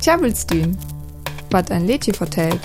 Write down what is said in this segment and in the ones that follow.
Tjabelstün, wat ein Lädchen vertellt.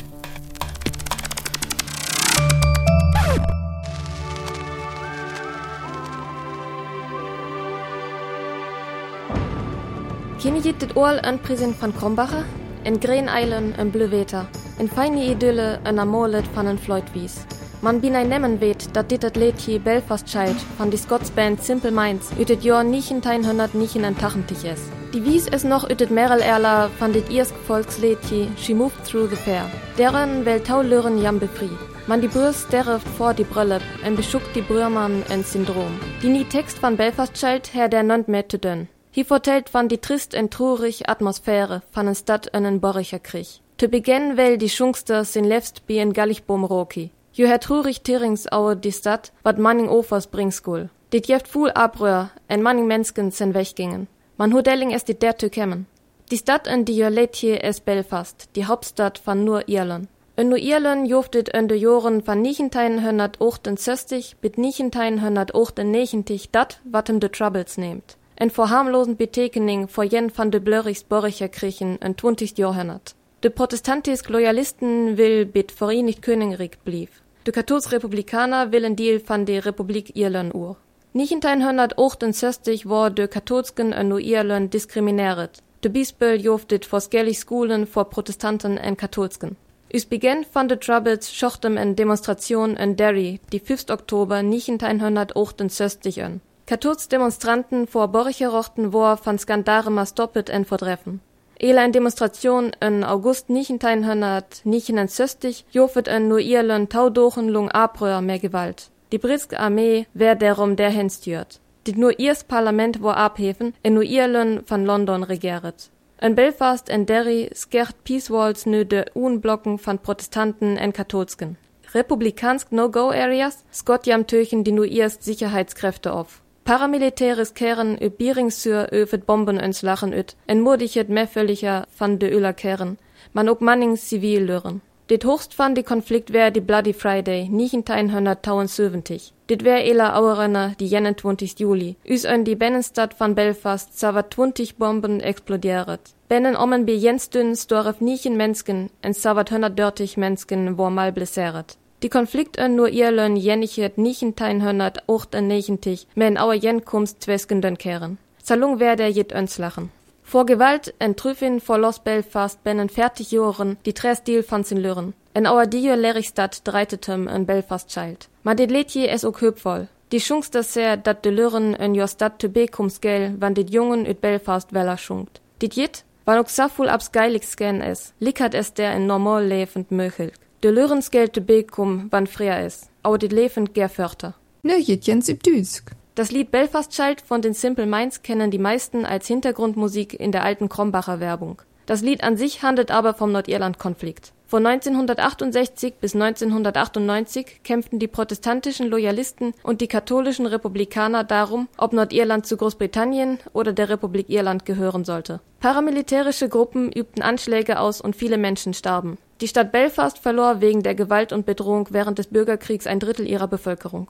Kenne je dit oorl een present van Krombacher? En Green Island een Bleuweter. En feine idylle een amolet van een Floydwies. Man bin ein nemmen weet dat dit het Lädje Belfast Child van die Scotsband Simple Minds ut het Jahr 1989 is. Die wies es noch ut het Merel Erla van dit Irsk Volkslädje She Moved Through the Fair. Deren wel taulören jam befri. Man die Brürs sterft vor die Brüllep en beschuckt die Brührmann en Syndrom. Die nie Text van Belfast Child her der nont mehr zu dünn. Hi vertellt van die trist en trurig Atmosphäre van en Stadt en Borricher Krieg. Te beginn wel die Schungster sin lefst bi en Gallichbom Roki. Jo her trurig Tirings aue die Stadt, wat manning Ofers bringskul. Dit jeft fuhl abröhr, en manning Mensken sen weggingen. Man hodelling es dit der zu kämmen. Die Stadt en die jo hier es Belfast, die Hauptstadt van nur Irland. En nur Irland joftet en de Joren van 1968 bit 1989 dat, watem de Troubles nehmt en voor harmlosen betekening voor jen van de blurrigs borricher kriechen en 20 Jahrhundert. De protestantisk Loyalisten will bit Verenigd Königreich blieb. De kathols Republikaner willen deel van de Republik Ierland ur. 1968 war de katholsken en no Ierland diskrimineret. De bispel joft dit forskellig skolen voor protestanten en katholsken. Us begin van de troubles schochtem en demonstration en Derry, die 5. Oktober 1968 an. Kathols Demonstranten vor Borcherochten war van Skandare mas doppelt en verdreffen. Ela en Demonstration in August 1969 jofet en nur Irland taudochen lung Abröhr mehr Gewalt. Die britische Armee wär derum der stört. Dit nur ihrs Parlament war abhefen en nur Irland van London regieret. In Belfast en Derry skert Peace Walls nu de Unblocken van Protestanten en Katholsken. Republikansk No-Go-Areas skott jam töchen die nur ihrs Sicherheitskräfte auf. Paramilitäres keren ö Bieringsür öfet Bomben öns lachen öt, en murdighet meffelicher van de Öler keren, man ook manning zivil lören. Dit hoogst van die Konflikt wär die Bloody Friday, 1970. Dit wär ela Auerenner die 21. Juli. Us ön die Bennenstadt van Belfast 20 Bomben explodieret. Bennen ommen bi jens dünn storef nichen Mensken en zawer 130 Mensken wo mal blesseret. Die Konflikt en nur Irland jennichet 1998 men auer jenkomst tweskenden keren. Salung werde jet öns lachen. Vor Gewalt en Trüffin vor Los Belfast bennen fertig Joren die tres Deal van sin Lüren. En auer Dio Lerigstadt dreitetem en Belfast child. Ma dit Letje es ook höpvoll. Die schungst das sehr, dat de Lüren en jo Stadt te bekums gel, wann dit Jungen üt Belfast weller schunkt. Dit jit, wann ook saful abs geilig scan es, lickert es der in normal lebend möchelt. De Lürens gelte Bekum wann freier is, au dit levend ger förter. Ne Jens Düsk. Das Lied Belfast Child von den Simple Minds kennen die meisten als Hintergrundmusik in der alten Krombacher Werbung. Das Lied an sich handelt aber vom Nordirland-Konflikt. Von 1968 bis 1998 kämpften die protestantischen Loyalisten und die katholischen Republikaner darum, ob Nordirland zu Großbritannien oder der Republik Irland gehören sollte. Paramilitärische Gruppen übten Anschläge aus und viele Menschen starben. Die Stadt Belfast verlor wegen der Gewalt und Bedrohung während des Bürgerkriegs ein Drittel ihrer Bevölkerung